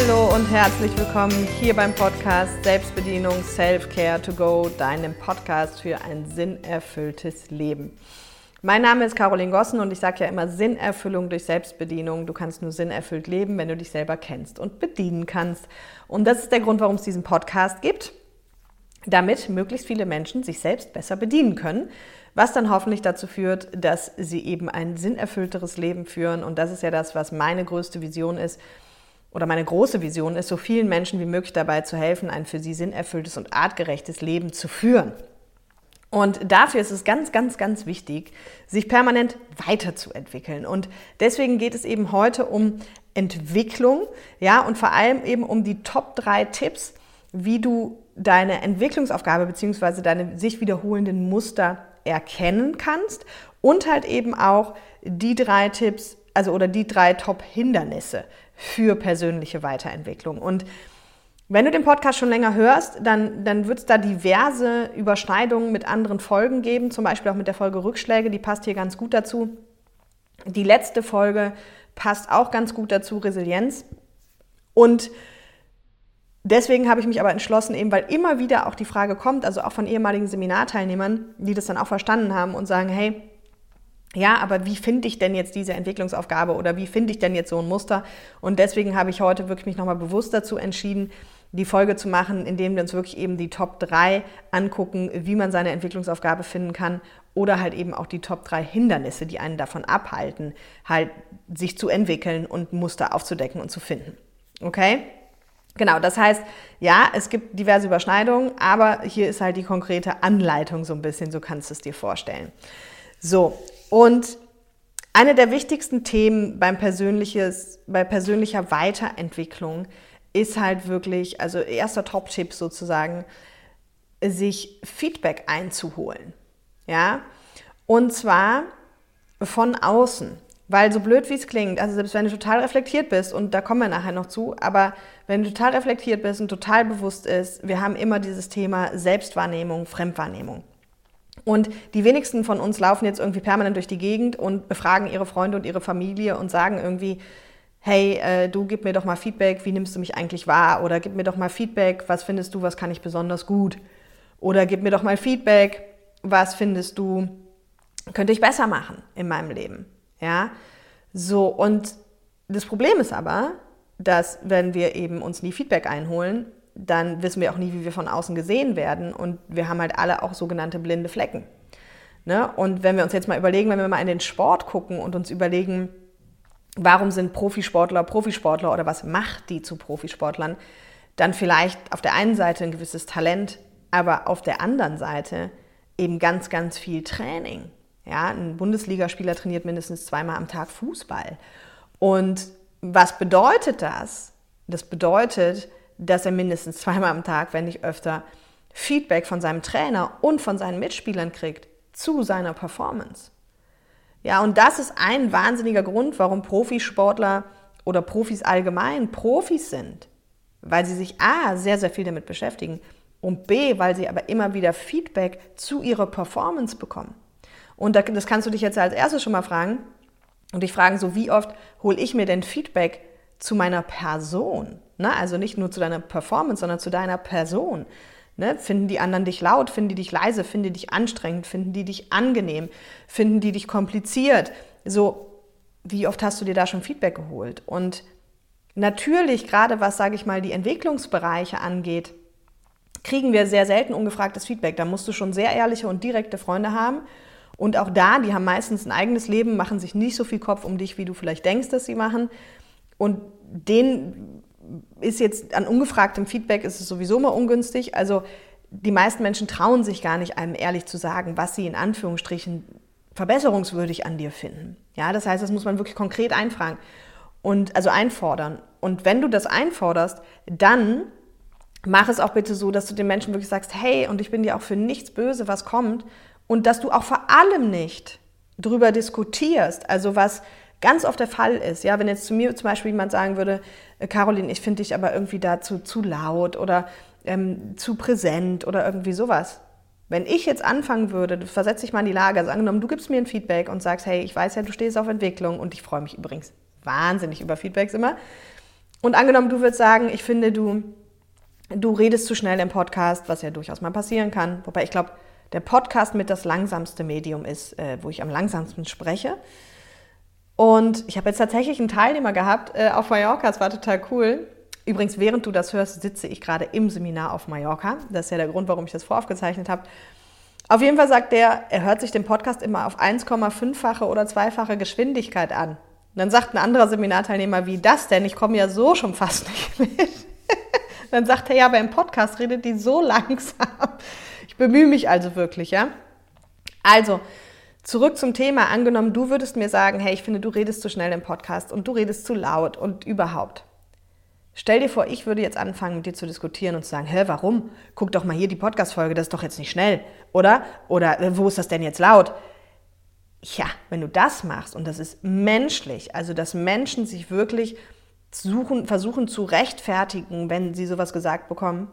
Hallo und herzlich willkommen hier beim Podcast Selbstbedienung Self-Care to Go, deinem Podcast für ein sinnerfülltes Leben. Mein Name ist Caroline Gossen und ich sage ja immer Sinnerfüllung durch Selbstbedienung. Du kannst nur sinnerfüllt leben, wenn du dich selber kennst und bedienen kannst. Und das ist der Grund, warum es diesen Podcast gibt, damit möglichst viele Menschen sich selbst besser bedienen können, was dann hoffentlich dazu führt, dass sie eben ein sinnerfüllteres Leben führen. Und das ist ja das, was meine größte Vision ist oder meine große Vision ist, so vielen Menschen wie möglich dabei zu helfen, ein für sie sinnerfülltes und artgerechtes Leben zu führen. Und dafür ist es ganz, ganz, ganz wichtig, sich permanent weiterzuentwickeln. Und deswegen geht es eben heute um Entwicklung, ja, und vor allem eben um die Top drei Tipps, wie du deine Entwicklungsaufgabe bzw. deine sich wiederholenden Muster erkennen kannst und halt eben auch die drei Tipps, also oder die drei Top-Hindernisse für persönliche Weiterentwicklung. Und wenn du den Podcast schon länger hörst, dann, dann wird es da diverse Überschneidungen mit anderen Folgen geben, zum Beispiel auch mit der Folge Rückschläge, die passt hier ganz gut dazu. Die letzte Folge passt auch ganz gut dazu, Resilienz. Und Deswegen habe ich mich aber entschlossen, eben weil immer wieder auch die Frage kommt, also auch von ehemaligen Seminarteilnehmern, die das dann auch verstanden haben und sagen, hey, ja, aber wie finde ich denn jetzt diese Entwicklungsaufgabe oder wie finde ich denn jetzt so ein Muster? Und deswegen habe ich heute wirklich mich nochmal bewusst dazu entschieden, die Folge zu machen, indem wir uns wirklich eben die Top 3 angucken, wie man seine Entwicklungsaufgabe finden kann oder halt eben auch die Top 3 Hindernisse, die einen davon abhalten, halt sich zu entwickeln und Muster aufzudecken und zu finden. Okay? Genau, das heißt, ja, es gibt diverse Überschneidungen, aber hier ist halt die konkrete Anleitung so ein bisschen, so kannst du es dir vorstellen. So, und eine der wichtigsten Themen beim persönliches, bei persönlicher Weiterentwicklung ist halt wirklich, also erster Top-Tipp sozusagen, sich Feedback einzuholen. Ja, und zwar von außen. Weil so blöd wie es klingt, also selbst wenn du total reflektiert bist, und da kommen wir nachher noch zu, aber wenn du total reflektiert bist und total bewusst ist, wir haben immer dieses Thema Selbstwahrnehmung, Fremdwahrnehmung. Und die wenigsten von uns laufen jetzt irgendwie permanent durch die Gegend und befragen ihre Freunde und ihre Familie und sagen irgendwie, hey, äh, du gib mir doch mal Feedback, wie nimmst du mich eigentlich wahr? Oder gib mir doch mal Feedback, was findest du, was kann ich besonders gut? Oder gib mir doch mal Feedback, was findest du, könnte ich besser machen in meinem Leben? Ja, so und das Problem ist aber, dass wenn wir eben uns nie Feedback einholen, dann wissen wir auch nie, wie wir von außen gesehen werden und wir haben halt alle auch sogenannte blinde Flecken. Ne? Und wenn wir uns jetzt mal überlegen, wenn wir mal in den Sport gucken und uns überlegen, warum sind Profisportler Profisportler oder was macht die zu Profisportlern, dann vielleicht auf der einen Seite ein gewisses Talent, aber auf der anderen Seite eben ganz, ganz viel Training. Ja, ein Bundesligaspieler trainiert mindestens zweimal am Tag Fußball. Und was bedeutet das? Das bedeutet, dass er mindestens zweimal am Tag, wenn nicht öfter, Feedback von seinem Trainer und von seinen Mitspielern kriegt zu seiner Performance. Ja, und das ist ein wahnsinniger Grund, warum Profisportler oder Profis allgemein Profis sind. Weil sie sich A, sehr, sehr viel damit beschäftigen und B, weil sie aber immer wieder Feedback zu ihrer Performance bekommen. Und das kannst du dich jetzt als erstes schon mal fragen und dich fragen, so wie oft hole ich mir denn Feedback zu meiner Person? Ne? Also nicht nur zu deiner Performance, sondern zu deiner Person. Ne? Finden die anderen dich laut, finden die dich leise, finden die dich anstrengend, finden die dich angenehm, finden die dich kompliziert? So, wie oft hast du dir da schon Feedback geholt? Und natürlich, gerade was, sage ich mal, die Entwicklungsbereiche angeht, kriegen wir sehr selten ungefragtes Feedback. Da musst du schon sehr ehrliche und direkte Freunde haben und auch da, die haben meistens ein eigenes Leben, machen sich nicht so viel Kopf um dich, wie du vielleicht denkst, dass sie machen. Und denen ist jetzt an ungefragtem Feedback ist es sowieso immer ungünstig. Also die meisten Menschen trauen sich gar nicht, einem ehrlich zu sagen, was sie in Anführungsstrichen verbesserungswürdig an dir finden. Ja, das heißt, das muss man wirklich konkret einfragen und also einfordern. Und wenn du das einforderst, dann mach es auch bitte so, dass du den Menschen wirklich sagst, hey, und ich bin dir auch für nichts böse, was kommt, und dass du auch vor allem nicht darüber diskutierst, also was ganz oft der Fall ist, ja, wenn jetzt zu mir zum Beispiel jemand sagen würde, äh, Caroline, ich finde dich aber irgendwie dazu zu laut oder ähm, zu präsent oder irgendwie sowas. Wenn ich jetzt anfangen würde, versetze ich mal in die Lage, also angenommen, du gibst mir ein Feedback und sagst, hey, ich weiß ja, du stehst auf Entwicklung und ich freue mich übrigens wahnsinnig über Feedbacks immer. Und angenommen, du würdest sagen, ich finde, du, du redest zu schnell im Podcast, was ja durchaus mal passieren kann. Wobei ich glaube, der Podcast mit das langsamste Medium ist, äh, wo ich am langsamsten spreche. Und ich habe jetzt tatsächlich einen Teilnehmer gehabt äh, auf Mallorca, es war total cool. Übrigens, während du das hörst, sitze ich gerade im Seminar auf Mallorca. Das ist ja der Grund, warum ich das voraufgezeichnet habe. Auf jeden Fall sagt der, er hört sich den Podcast immer auf 1,5-fache oder zweifache Geschwindigkeit an. Und dann sagt ein anderer Seminarteilnehmer, wie das denn? Ich komme ja so schon fast nicht mit. dann sagt er, ja, aber im Podcast redet die so langsam. Ich bemühe mich also wirklich, ja. Also, zurück zum Thema. Angenommen, du würdest mir sagen, hey, ich finde, du redest zu schnell im Podcast und du redest zu laut und überhaupt. Stell dir vor, ich würde jetzt anfangen, mit dir zu diskutieren und zu sagen, hä, warum? Guck doch mal hier die Podcast-Folge, das ist doch jetzt nicht schnell, oder? Oder äh, wo ist das denn jetzt laut? Ja, wenn du das machst, und das ist menschlich, also dass Menschen sich wirklich suchen, versuchen zu rechtfertigen, wenn sie sowas gesagt bekommen,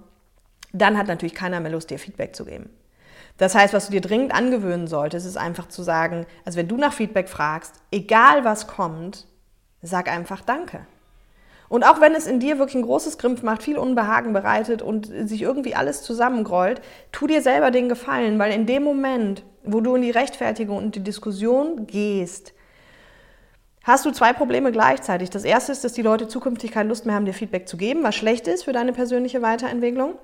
dann hat natürlich keiner mehr Lust, dir Feedback zu geben. Das heißt, was du dir dringend angewöhnen solltest, ist einfach zu sagen, also wenn du nach Feedback fragst, egal was kommt, sag einfach Danke. Und auch wenn es in dir wirklich ein großes Grimpf macht, viel Unbehagen bereitet und sich irgendwie alles zusammengrollt, tu dir selber den Gefallen, weil in dem Moment, wo du in die Rechtfertigung und die Diskussion gehst, hast du zwei Probleme gleichzeitig. Das erste ist, dass die Leute zukünftig keine Lust mehr haben, dir Feedback zu geben, was schlecht ist für deine persönliche Weiterentwicklung.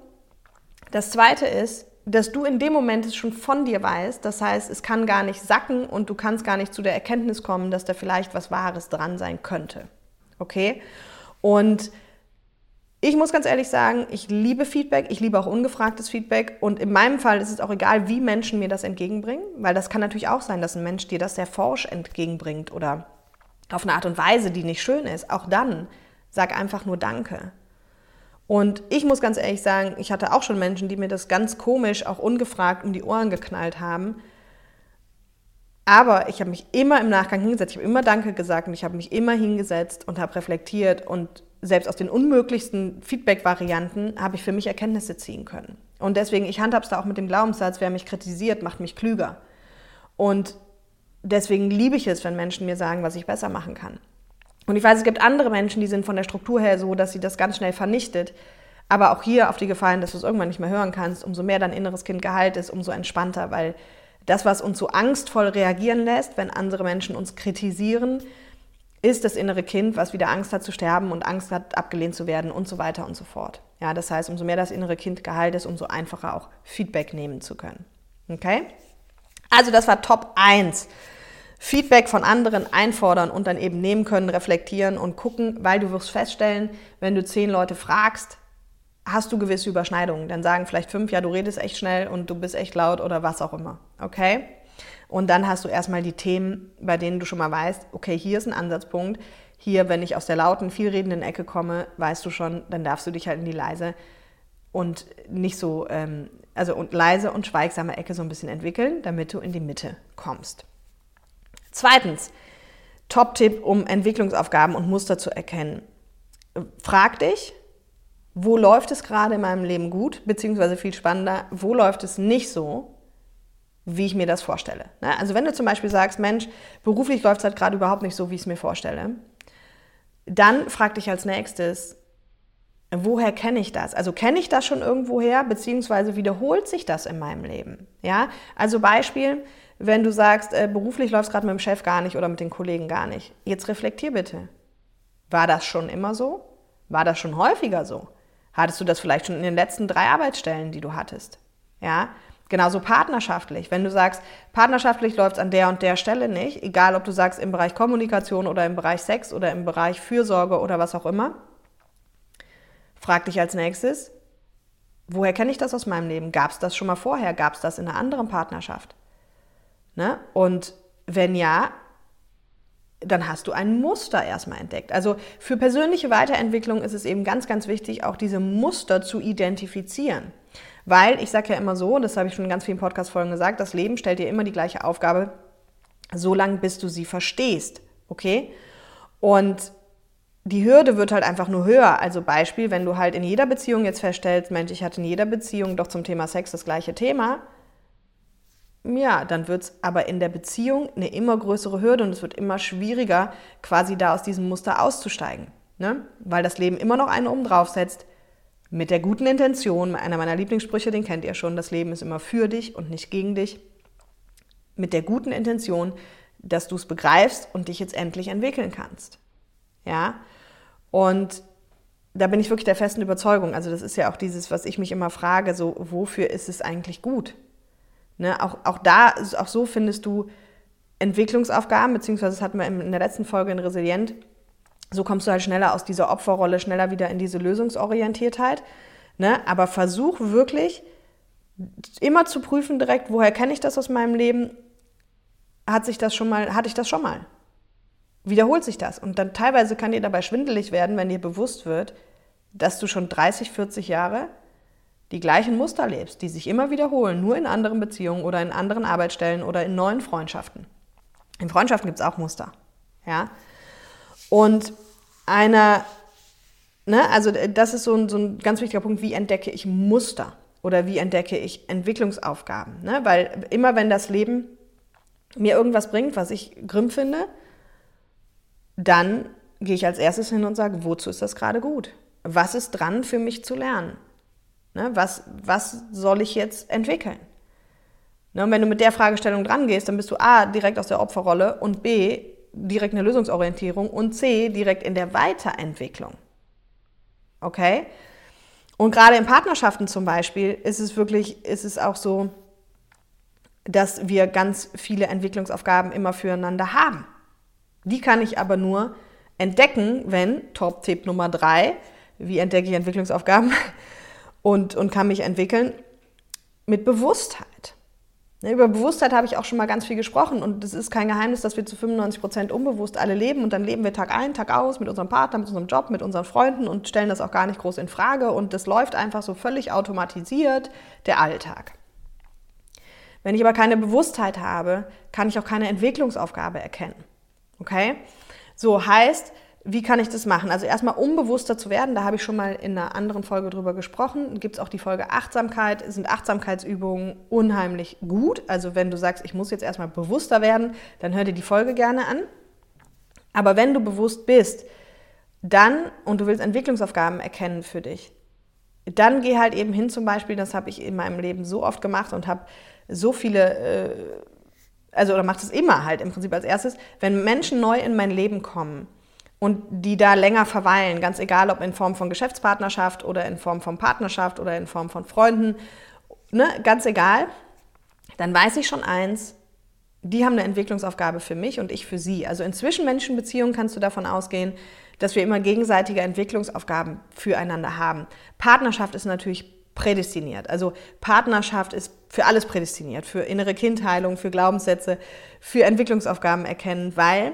Das zweite ist, dass du in dem Moment es schon von dir weißt. Das heißt, es kann gar nicht sacken und du kannst gar nicht zu der Erkenntnis kommen, dass da vielleicht was Wahres dran sein könnte. Okay? Und ich muss ganz ehrlich sagen, ich liebe Feedback, ich liebe auch ungefragtes Feedback und in meinem Fall ist es auch egal, wie Menschen mir das entgegenbringen, weil das kann natürlich auch sein, dass ein Mensch dir das sehr forsch entgegenbringt oder auf eine Art und Weise, die nicht schön ist. Auch dann sag einfach nur Danke. Und ich muss ganz ehrlich sagen, ich hatte auch schon Menschen, die mir das ganz komisch, auch ungefragt um die Ohren geknallt haben. Aber ich habe mich immer im Nachgang hingesetzt, ich habe immer Danke gesagt und ich habe mich immer hingesetzt und habe reflektiert und selbst aus den unmöglichsten Feedback-Varianten habe ich für mich Erkenntnisse ziehen können. Und deswegen, ich handhabe es da auch mit dem Glaubenssatz, wer mich kritisiert, macht mich klüger. Und deswegen liebe ich es, wenn Menschen mir sagen, was ich besser machen kann. Und ich weiß, es gibt andere Menschen, die sind von der Struktur her so, dass sie das ganz schnell vernichtet. Aber auch hier auf die Gefallen, dass du es irgendwann nicht mehr hören kannst, umso mehr dein inneres Kind geheilt ist, umso entspannter, weil das, was uns so angstvoll reagieren lässt, wenn andere Menschen uns kritisieren, ist das innere Kind, was wieder Angst hat zu sterben und Angst hat, abgelehnt zu werden und so weiter und so fort. Ja, das heißt, umso mehr das innere Kind geheilt ist, umso einfacher auch Feedback nehmen zu können. Okay? Also das war Top 1. Feedback von anderen einfordern und dann eben nehmen können, reflektieren und gucken, weil du wirst feststellen, wenn du zehn Leute fragst, hast du gewisse Überschneidungen. Dann sagen vielleicht fünf, ja, du redest echt schnell und du bist echt laut oder was auch immer. Okay? Und dann hast du erstmal die Themen, bei denen du schon mal weißt, okay, hier ist ein Ansatzpunkt. Hier, wenn ich aus der lauten, vielredenden Ecke komme, weißt du schon, dann darfst du dich halt in die leise und nicht so, ähm, also und leise und schweigsame Ecke so ein bisschen entwickeln, damit du in die Mitte kommst. Zweitens, Top-Tipp, um Entwicklungsaufgaben und Muster zu erkennen. Frag dich, wo läuft es gerade in meinem Leben gut, beziehungsweise viel spannender, wo läuft es nicht so, wie ich mir das vorstelle. Ne? Also wenn du zum Beispiel sagst, Mensch, beruflich läuft es halt gerade überhaupt nicht so, wie ich es mir vorstelle, dann frag dich als nächstes, woher kenne ich das? Also kenne ich das schon irgendwoher, beziehungsweise wiederholt sich das in meinem Leben? Ja, also Beispiel, wenn du sagst, äh, beruflich läuft es gerade mit dem Chef gar nicht oder mit den Kollegen gar nicht. Jetzt reflektier bitte. War das schon immer so? War das schon häufiger so? Hattest du das vielleicht schon in den letzten drei Arbeitsstellen, die du hattest? Ja, genauso partnerschaftlich. Wenn du sagst, partnerschaftlich läuft es an der und der Stelle nicht, egal ob du sagst im Bereich Kommunikation oder im Bereich Sex oder im Bereich Fürsorge oder was auch immer, frag dich als nächstes, woher kenne ich das aus meinem Leben? Gab es das schon mal vorher? Gab es das in einer anderen Partnerschaft? Ne? Und wenn ja, dann hast du ein Muster erstmal entdeckt. Also für persönliche Weiterentwicklung ist es eben ganz, ganz wichtig, auch diese Muster zu identifizieren. Weil ich sage ja immer so, das habe ich schon in ganz vielen Podcast-Folgen gesagt, das Leben stellt dir immer die gleiche Aufgabe, so lange bis du sie verstehst. Okay? Und die Hürde wird halt einfach nur höher. Also Beispiel, wenn du halt in jeder Beziehung jetzt feststellst, Mensch, ich hatte in jeder Beziehung doch zum Thema Sex das gleiche Thema, ja, dann wird es aber in der Beziehung eine immer größere Hürde und es wird immer schwieriger, quasi da aus diesem Muster auszusteigen. Ne? Weil das Leben immer noch einen oben drauf setzt, mit der guten Intention, einer meiner Lieblingssprüche, den kennt ihr schon, das Leben ist immer für dich und nicht gegen dich, mit der guten Intention, dass du es begreifst und dich jetzt endlich entwickeln kannst. Ja? Und da bin ich wirklich der festen Überzeugung. Also das ist ja auch dieses, was ich mich immer frage, so wofür ist es eigentlich gut? Ne? Auch, auch da, auch so findest du Entwicklungsaufgaben, beziehungsweise das hatten wir in der letzten Folge in Resilient, so kommst du halt schneller aus dieser Opferrolle, schneller wieder in diese Lösungsorientiertheit. Ne? Aber versuch wirklich immer zu prüfen direkt, woher kenne ich das aus meinem Leben? Hat sich das schon mal, hatte ich das schon mal? Wiederholt sich das? Und dann teilweise kann dir dabei schwindelig werden, wenn dir bewusst wird, dass du schon 30, 40 Jahre die gleichen Muster lebst, die sich immer wiederholen, nur in anderen Beziehungen oder in anderen Arbeitsstellen oder in neuen Freundschaften. In Freundschaften gibt es auch Muster. Ja? Und einer, ne, also das ist so ein, so ein ganz wichtiger Punkt, wie entdecke ich Muster oder wie entdecke ich Entwicklungsaufgaben. Ne? Weil immer wenn das Leben mir irgendwas bringt, was ich grimm finde, dann gehe ich als erstes hin und sage, wozu ist das gerade gut? Was ist dran für mich zu lernen? Ne? Was, was soll ich jetzt entwickeln? Ne? Und wenn du mit der Fragestellung dran gehst, dann bist du A, direkt aus der Opferrolle und B, direkt eine Lösungsorientierung und C, direkt in der Weiterentwicklung. Okay? Und gerade in Partnerschaften zum Beispiel ist es wirklich, ist es auch so, dass wir ganz viele Entwicklungsaufgaben immer füreinander haben. Die kann ich aber nur entdecken, wenn, Top-Tipp Nummer drei, wie entdecke ich Entwicklungsaufgaben und, und kann mich entwickeln, mit Bewusstheit. Ne, über Bewusstheit habe ich auch schon mal ganz viel gesprochen und es ist kein Geheimnis, dass wir zu 95 Prozent unbewusst alle leben und dann leben wir Tag ein, Tag aus mit unserem Partner, mit unserem Job, mit unseren Freunden und stellen das auch gar nicht groß in Frage und das läuft einfach so völlig automatisiert, der Alltag. Wenn ich aber keine Bewusstheit habe, kann ich auch keine Entwicklungsaufgabe erkennen. Okay? So heißt, wie kann ich das machen? Also erstmal unbewusster zu werden, da habe ich schon mal in einer anderen Folge drüber gesprochen. Gibt es auch die Folge Achtsamkeit, sind Achtsamkeitsübungen unheimlich gut. Also wenn du sagst, ich muss jetzt erstmal bewusster werden, dann hör dir die Folge gerne an. Aber wenn du bewusst bist, dann, und du willst Entwicklungsaufgaben erkennen für dich, dann geh halt eben hin zum Beispiel, das habe ich in meinem Leben so oft gemacht und habe so viele, äh, also oder macht es immer halt im Prinzip als erstes, wenn Menschen neu in mein Leben kommen, und die da länger verweilen, ganz egal ob in Form von Geschäftspartnerschaft oder in Form von Partnerschaft oder in Form von Freunden, ne, ganz egal, dann weiß ich schon eins, die haben eine Entwicklungsaufgabe für mich und ich für sie. Also in Zwischenmenschenbeziehungen kannst du davon ausgehen, dass wir immer gegenseitige Entwicklungsaufgaben füreinander haben. Partnerschaft ist natürlich prädestiniert. Also Partnerschaft ist für alles prädestiniert, für innere Kindheilung, für Glaubenssätze, für Entwicklungsaufgaben erkennen, weil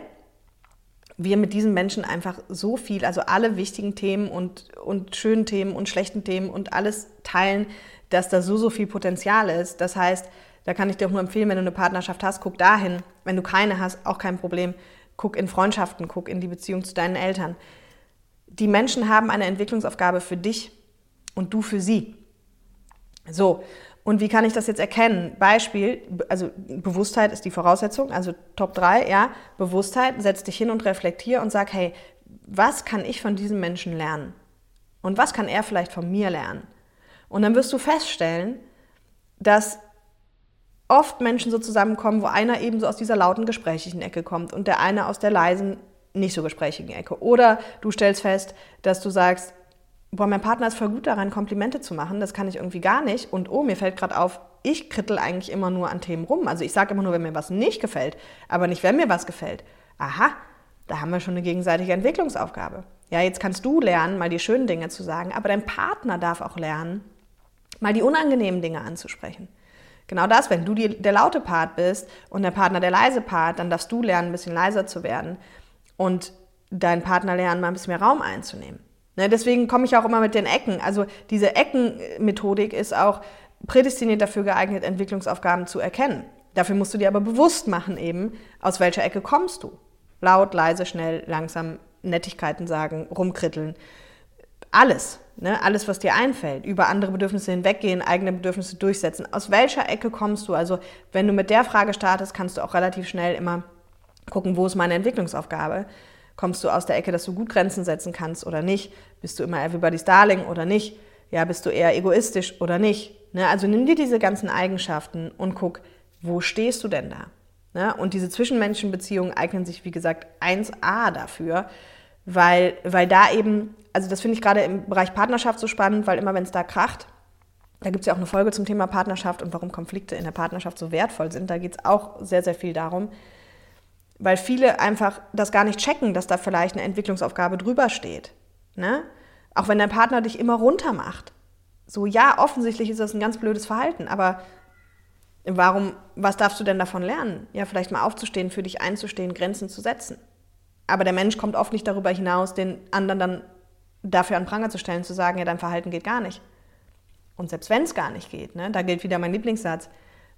wir mit diesen Menschen einfach so viel, also alle wichtigen Themen und, und schönen Themen und schlechten Themen und alles teilen, dass da so, so viel Potenzial ist. Das heißt, da kann ich dir auch nur empfehlen, wenn du eine Partnerschaft hast, guck dahin. Wenn du keine hast, auch kein Problem. Guck in Freundschaften, guck in die Beziehung zu deinen Eltern. Die Menschen haben eine Entwicklungsaufgabe für dich und du für sie. So, und wie kann ich das jetzt erkennen? Beispiel, also Bewusstheit ist die Voraussetzung, also Top 3, ja, Bewusstheit, setz dich hin und reflektier und sag, hey, was kann ich von diesem Menschen lernen? Und was kann er vielleicht von mir lernen? Und dann wirst du feststellen, dass oft Menschen so zusammenkommen, wo einer eben so aus dieser lauten, gesprächigen Ecke kommt und der eine aus der leisen, nicht so gesprächigen Ecke. Oder du stellst fest, dass du sagst, boah, mein Partner ist voll gut daran, Komplimente zu machen, das kann ich irgendwie gar nicht. Und oh, mir fällt gerade auf, ich krittel eigentlich immer nur an Themen rum. Also ich sage immer nur, wenn mir was nicht gefällt, aber nicht, wenn mir was gefällt. Aha, da haben wir schon eine gegenseitige Entwicklungsaufgabe. Ja, jetzt kannst du lernen, mal die schönen Dinge zu sagen, aber dein Partner darf auch lernen, mal die unangenehmen Dinge anzusprechen. Genau das, wenn du die, der laute Part bist und der Partner der leise Part, dann darfst du lernen, ein bisschen leiser zu werden und dein Partner lernen, mal ein bisschen mehr Raum einzunehmen. Ne, deswegen komme ich auch immer mit den Ecken. Also diese Eckenmethodik ist auch prädestiniert dafür geeignet, Entwicklungsaufgaben zu erkennen. Dafür musst du dir aber bewusst machen eben, aus welcher Ecke kommst du. Laut, leise, schnell, langsam, Nettigkeiten sagen, rumkritteln. Alles, ne? alles, was dir einfällt. Über andere Bedürfnisse hinweggehen, eigene Bedürfnisse durchsetzen. Aus welcher Ecke kommst du? Also wenn du mit der Frage startest, kannst du auch relativ schnell immer gucken, wo ist meine Entwicklungsaufgabe Kommst du aus der Ecke, dass du gut Grenzen setzen kannst oder nicht? Bist du immer everybody's darling oder nicht? Ja, bist du eher egoistisch oder nicht? Ne? Also nimm dir diese ganzen Eigenschaften und guck, wo stehst du denn da? Ne? Und diese Zwischenmenschenbeziehungen eignen sich, wie gesagt, 1a dafür, weil, weil da eben, also das finde ich gerade im Bereich Partnerschaft so spannend, weil immer wenn es da kracht, da gibt es ja auch eine Folge zum Thema Partnerschaft und warum Konflikte in der Partnerschaft so wertvoll sind. Da geht es auch sehr, sehr viel darum, weil viele einfach das gar nicht checken, dass da vielleicht eine Entwicklungsaufgabe drüber steht. Ne? Auch wenn dein Partner dich immer runter macht. So, ja, offensichtlich ist das ein ganz blödes Verhalten, aber warum, was darfst du denn davon lernen? Ja, vielleicht mal aufzustehen, für dich einzustehen, Grenzen zu setzen. Aber der Mensch kommt oft nicht darüber hinaus, den anderen dann dafür an Pranger zu stellen, zu sagen, ja, dein Verhalten geht gar nicht. Und selbst wenn es gar nicht geht, ne, da gilt wieder mein Lieblingssatz,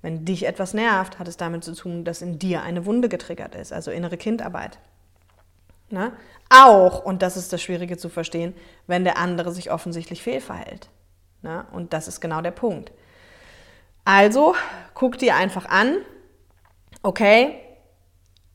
wenn dich etwas nervt, hat es damit zu tun, dass in dir eine Wunde getriggert ist, also innere Kindarbeit. Ne? Auch, und das ist das Schwierige zu verstehen, wenn der andere sich offensichtlich fehlverhält. Ne? Und das ist genau der Punkt. Also guck dir einfach an, okay,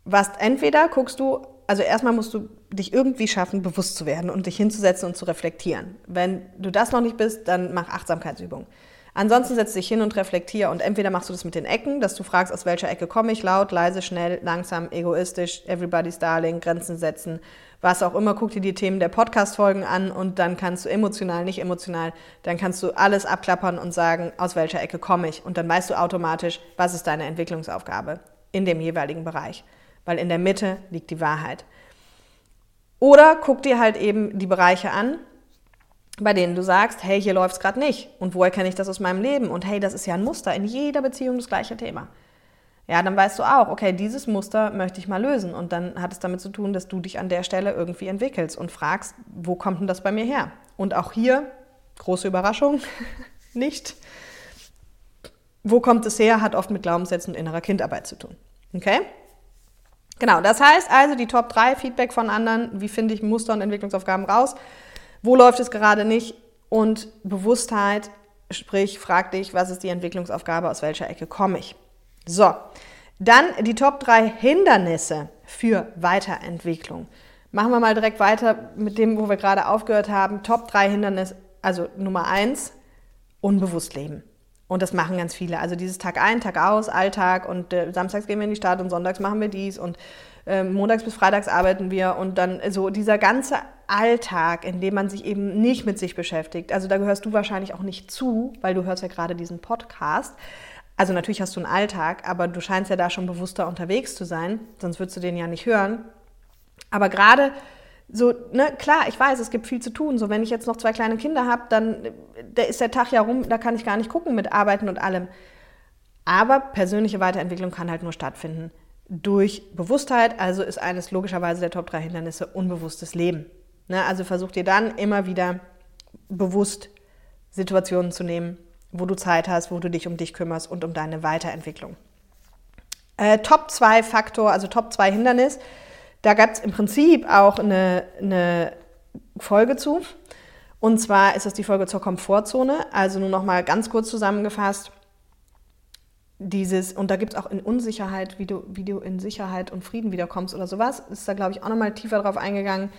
was entweder guckst du, also erstmal musst du dich irgendwie schaffen, bewusst zu werden und dich hinzusetzen und zu reflektieren. Wenn du das noch nicht bist, dann mach Achtsamkeitsübungen. Ansonsten setz dich hin und reflektier und entweder machst du das mit den Ecken, dass du fragst, aus welcher Ecke komme ich, laut, leise, schnell, langsam, egoistisch, everybody's darling, Grenzen setzen, was auch immer, guck dir die Themen der Podcast-Folgen an und dann kannst du emotional, nicht emotional, dann kannst du alles abklappern und sagen, aus welcher Ecke komme ich und dann weißt du automatisch, was ist deine Entwicklungsaufgabe in dem jeweiligen Bereich, weil in der Mitte liegt die Wahrheit. Oder guck dir halt eben die Bereiche an, bei denen du sagst, hey, hier läuft es gerade nicht. Und woher kenne ich das aus meinem Leben? Und hey, das ist ja ein Muster. In jeder Beziehung das gleiche Thema. Ja, dann weißt du auch, okay, dieses Muster möchte ich mal lösen. Und dann hat es damit zu tun, dass du dich an der Stelle irgendwie entwickelst und fragst, wo kommt denn das bei mir her? Und auch hier, große Überraschung, nicht. Wo kommt es her, hat oft mit Glaubenssätzen und innerer Kindarbeit zu tun. Okay? Genau, das heißt also die Top 3 Feedback von anderen, wie finde ich Muster und Entwicklungsaufgaben raus, wo läuft es gerade nicht und Bewusstheit, sprich, frag dich, was ist die Entwicklungsaufgabe, aus welcher Ecke komme ich. So, dann die Top 3 Hindernisse für Weiterentwicklung. Machen wir mal direkt weiter mit dem, wo wir gerade aufgehört haben. Top 3 Hindernisse, also Nummer 1, unbewusst leben. Und das machen ganz viele. Also dieses Tag ein, Tag aus, Alltag und äh, samstags gehen wir in die Stadt und sonntags machen wir dies und montags bis freitags arbeiten wir und dann so dieser ganze Alltag, in dem man sich eben nicht mit sich beschäftigt. Also da gehörst du wahrscheinlich auch nicht zu, weil du hörst ja gerade diesen Podcast. Also natürlich hast du einen Alltag, aber du scheinst ja da schon bewusster unterwegs zu sein, sonst würdest du den ja nicht hören. Aber gerade so, ne, klar, ich weiß, es gibt viel zu tun. So, wenn ich jetzt noch zwei kleine Kinder habe, dann da ist der Tag ja rum, da kann ich gar nicht gucken mit Arbeiten und allem. Aber persönliche Weiterentwicklung kann halt nur stattfinden durch Bewusstheit. Also ist eines logischerweise der Top 3 Hindernisse unbewusstes Leben. Ne, also versuch dir dann immer wieder bewusst Situationen zu nehmen, wo du Zeit hast, wo du dich um dich kümmerst und um deine Weiterentwicklung. Äh, Top 2 Faktor, also Top 2 Hindernis da gab es im Prinzip auch eine, eine Folge zu. Und zwar ist das die Folge zur Komfortzone. Also nur noch mal ganz kurz zusammengefasst. Dieses, und da gibt es auch in Unsicherheit, wie du, wie du in Sicherheit und Frieden wiederkommst oder sowas, ist da, glaube ich, auch noch mal tiefer drauf eingegangen.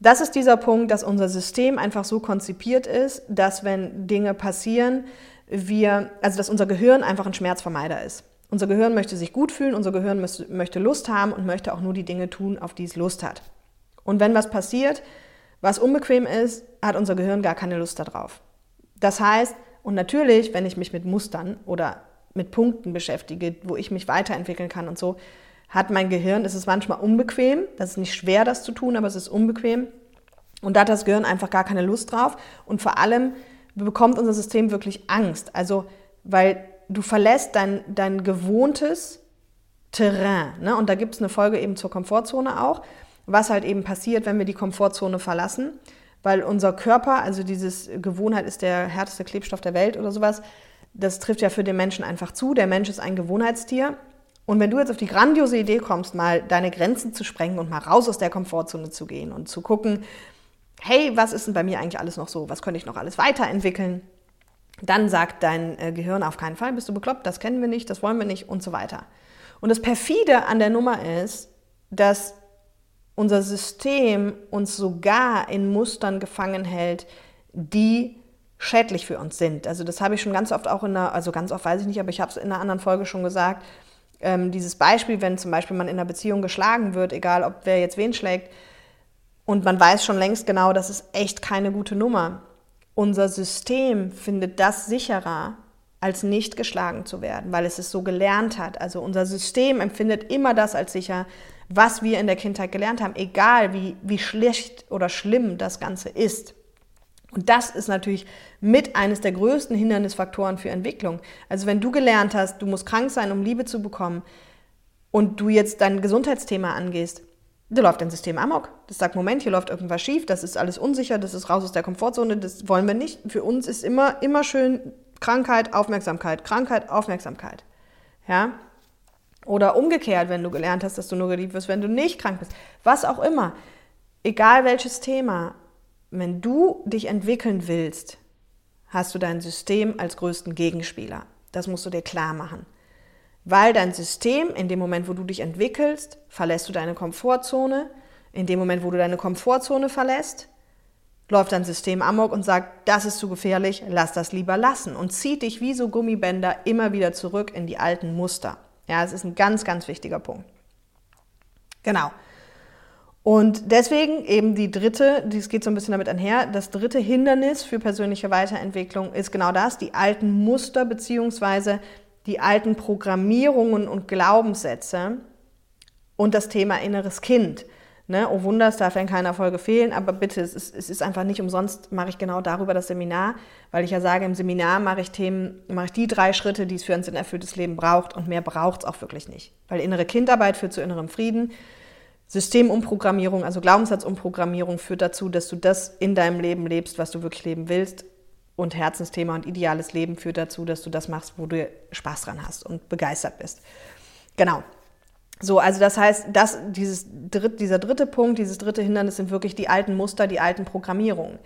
Das ist dieser Punkt, dass unser System einfach so konzipiert ist, dass wenn Dinge passieren, wir, also dass unser Gehirn einfach ein Schmerzvermeider ist. Unser Gehirn möchte sich gut fühlen, unser Gehirn möchte Lust haben und möchte auch nur die Dinge tun, auf die es Lust hat. Und wenn was passiert, was unbequem ist, hat unser Gehirn gar keine Lust darauf. Das heißt, und natürlich, wenn ich mich mit Mustern oder mit Punkten beschäftige, wo ich mich weiterentwickeln kann und so, hat mein Gehirn, es ist manchmal unbequem, das ist nicht schwer, das zu tun, aber es ist unbequem. Und da hat das Gehirn einfach gar keine Lust drauf. Und vor allem bekommt unser System wirklich Angst. Also, weil du verlässt dein, dein gewohntes Terrain. Ne? Und da gibt es eine Folge eben zur Komfortzone auch, was halt eben passiert, wenn wir die Komfortzone verlassen. Weil unser Körper, also dieses Gewohnheit ist der härteste Klebstoff der Welt oder sowas, das trifft ja für den Menschen einfach zu. Der Mensch ist ein Gewohnheitstier. Und wenn du jetzt auf die grandiose Idee kommst, mal deine Grenzen zu sprengen und mal raus aus der Komfortzone zu gehen und zu gucken, hey, was ist denn bei mir eigentlich alles noch so? Was könnte ich noch alles weiterentwickeln? dann sagt dein äh, Gehirn auf keinen Fall, bist du bekloppt, das kennen wir nicht, das wollen wir nicht und so weiter. Und das perfide an der Nummer ist, dass unser System uns sogar in Mustern gefangen hält, die schädlich für uns sind. Also das habe ich schon ganz oft auch in einer, also ganz oft weiß ich nicht, aber ich habe es in einer anderen Folge schon gesagt, ähm, dieses Beispiel, wenn zum Beispiel man in einer Beziehung geschlagen wird, egal ob wer jetzt wen schlägt, und man weiß schon längst genau, das ist echt keine gute Nummer. Unser System findet das sicherer, als nicht geschlagen zu werden, weil es es so gelernt hat. Also unser System empfindet immer das als sicher, was wir in der Kindheit gelernt haben, egal wie, wie schlecht oder schlimm das Ganze ist. Und das ist natürlich mit eines der größten Hindernisfaktoren für Entwicklung. Also wenn du gelernt hast, du musst krank sein, um Liebe zu bekommen und du jetzt dein Gesundheitsthema angehst, da läuft dein System amok. Das sagt, Moment, hier läuft irgendwas schief, das ist alles unsicher, das ist raus aus der Komfortzone, das wollen wir nicht. Für uns ist immer, immer schön Krankheit, Aufmerksamkeit, Krankheit, Aufmerksamkeit. Ja? Oder umgekehrt, wenn du gelernt hast, dass du nur geliebt wirst, wenn du nicht krank bist. Was auch immer. Egal welches Thema, wenn du dich entwickeln willst, hast du dein System als größten Gegenspieler. Das musst du dir klar machen. Weil dein System, in dem Moment, wo du dich entwickelst, verlässt du deine Komfortzone. In dem Moment, wo du deine Komfortzone verlässt, läuft dein System amok und sagt, das ist zu gefährlich, lass das lieber lassen und zieht dich wie so Gummibänder immer wieder zurück in die alten Muster. Ja, es ist ein ganz, ganz wichtiger Punkt. Genau. Und deswegen eben die dritte, das geht so ein bisschen damit einher, das dritte Hindernis für persönliche Weiterentwicklung ist genau das, die alten Muster beziehungsweise die alten Programmierungen und Glaubenssätze und das Thema inneres Kind. Ne? Oh Wunder, es darf in keiner Folge fehlen, aber bitte, es ist, es ist einfach nicht umsonst, mache ich genau darüber das Seminar, weil ich ja sage, im Seminar mache ich Themen, mache ich die drei Schritte, die es für ein sinnerfülltes Leben braucht und mehr braucht es auch wirklich nicht. Weil innere Kindarbeit führt zu innerem Frieden, Systemumprogrammierung, also Glaubenssatzumprogrammierung führt dazu, dass du das in deinem Leben lebst, was du wirklich leben willst. Und Herzensthema und ideales Leben führt dazu, dass du das machst, wo du Spaß dran hast und begeistert bist. Genau. So, also das heißt, das, dieses dritt, dieser dritte Punkt, dieses dritte Hindernis sind wirklich die alten Muster, die alten Programmierungen.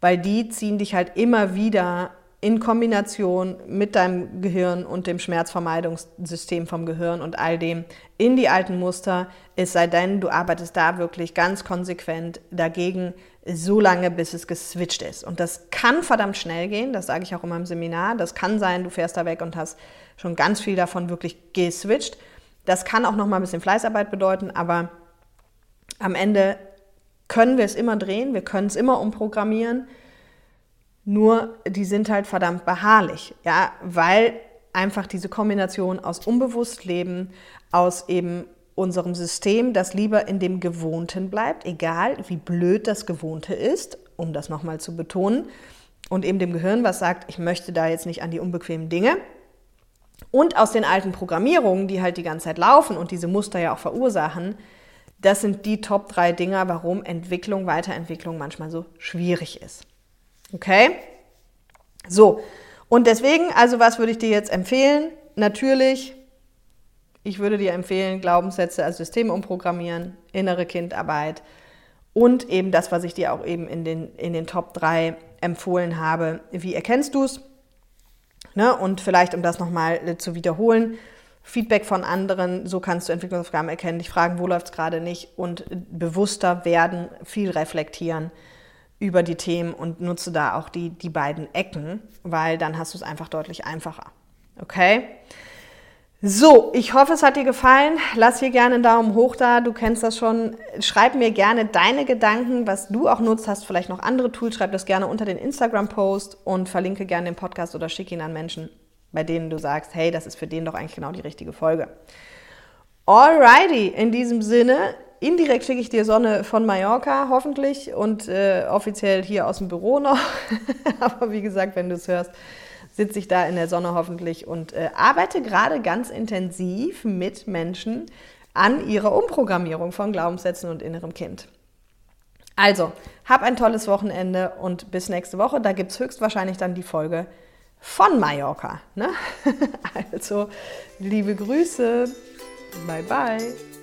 Weil die ziehen dich halt immer wieder in Kombination mit deinem Gehirn und dem Schmerzvermeidungssystem vom Gehirn und all dem in die alten Muster, es sei denn, du arbeitest da wirklich ganz konsequent dagegen, so lange, bis es geswitcht ist. Und das kann verdammt schnell gehen, das sage ich auch immer im Seminar. Das kann sein, du fährst da weg und hast schon ganz viel davon wirklich geswitcht. Das kann auch noch mal ein bisschen Fleißarbeit bedeuten, aber am Ende können wir es immer drehen, wir können es immer umprogrammieren. Nur die sind halt verdammt beharrlich, ja, weil einfach diese Kombination aus Unbewusstleben, aus eben unserem System, das lieber in dem Gewohnten bleibt, egal wie blöd das Gewohnte ist, um das nochmal zu betonen, und eben dem Gehirn, was sagt, ich möchte da jetzt nicht an die unbequemen Dinge. Und aus den alten Programmierungen, die halt die ganze Zeit laufen und diese Muster ja auch verursachen, das sind die Top drei Dinger, warum Entwicklung, Weiterentwicklung manchmal so schwierig ist. Okay? So, und deswegen, also was würde ich dir jetzt empfehlen? Natürlich, ich würde dir empfehlen, Glaubenssätze als System umprogrammieren, innere Kindarbeit und eben das, was ich dir auch eben in den, in den Top 3 empfohlen habe. Wie erkennst du es? Ne? Und vielleicht, um das nochmal äh, zu wiederholen, Feedback von anderen, so kannst du Entwicklungsaufgaben erkennen, dich fragen, wo läuft es gerade nicht und bewusster werden, viel reflektieren über die Themen und nutze da auch die, die beiden Ecken, weil dann hast du es einfach deutlich einfacher. Okay? So, ich hoffe, es hat dir gefallen. Lass hier gerne einen Daumen hoch da. Du kennst das schon. Schreib mir gerne deine Gedanken, was du auch nutzt. Hast vielleicht noch andere Tools. Schreib das gerne unter den Instagram-Post und verlinke gerne den Podcast oder schick ihn an Menschen, bei denen du sagst, hey, das ist für den doch eigentlich genau die richtige Folge. Alrighty, in diesem Sinne, indirekt schicke ich dir Sonne von Mallorca, hoffentlich, und äh, offiziell hier aus dem Büro noch. Aber wie gesagt, wenn du es hörst, sitze ich da in der Sonne hoffentlich und äh, arbeite gerade ganz intensiv mit Menschen an ihrer Umprogrammierung von Glaubenssätzen und innerem Kind. Also, hab ein tolles Wochenende und bis nächste Woche. Da gibt es höchstwahrscheinlich dann die Folge von Mallorca. Ne? Also, liebe Grüße. Bye, bye.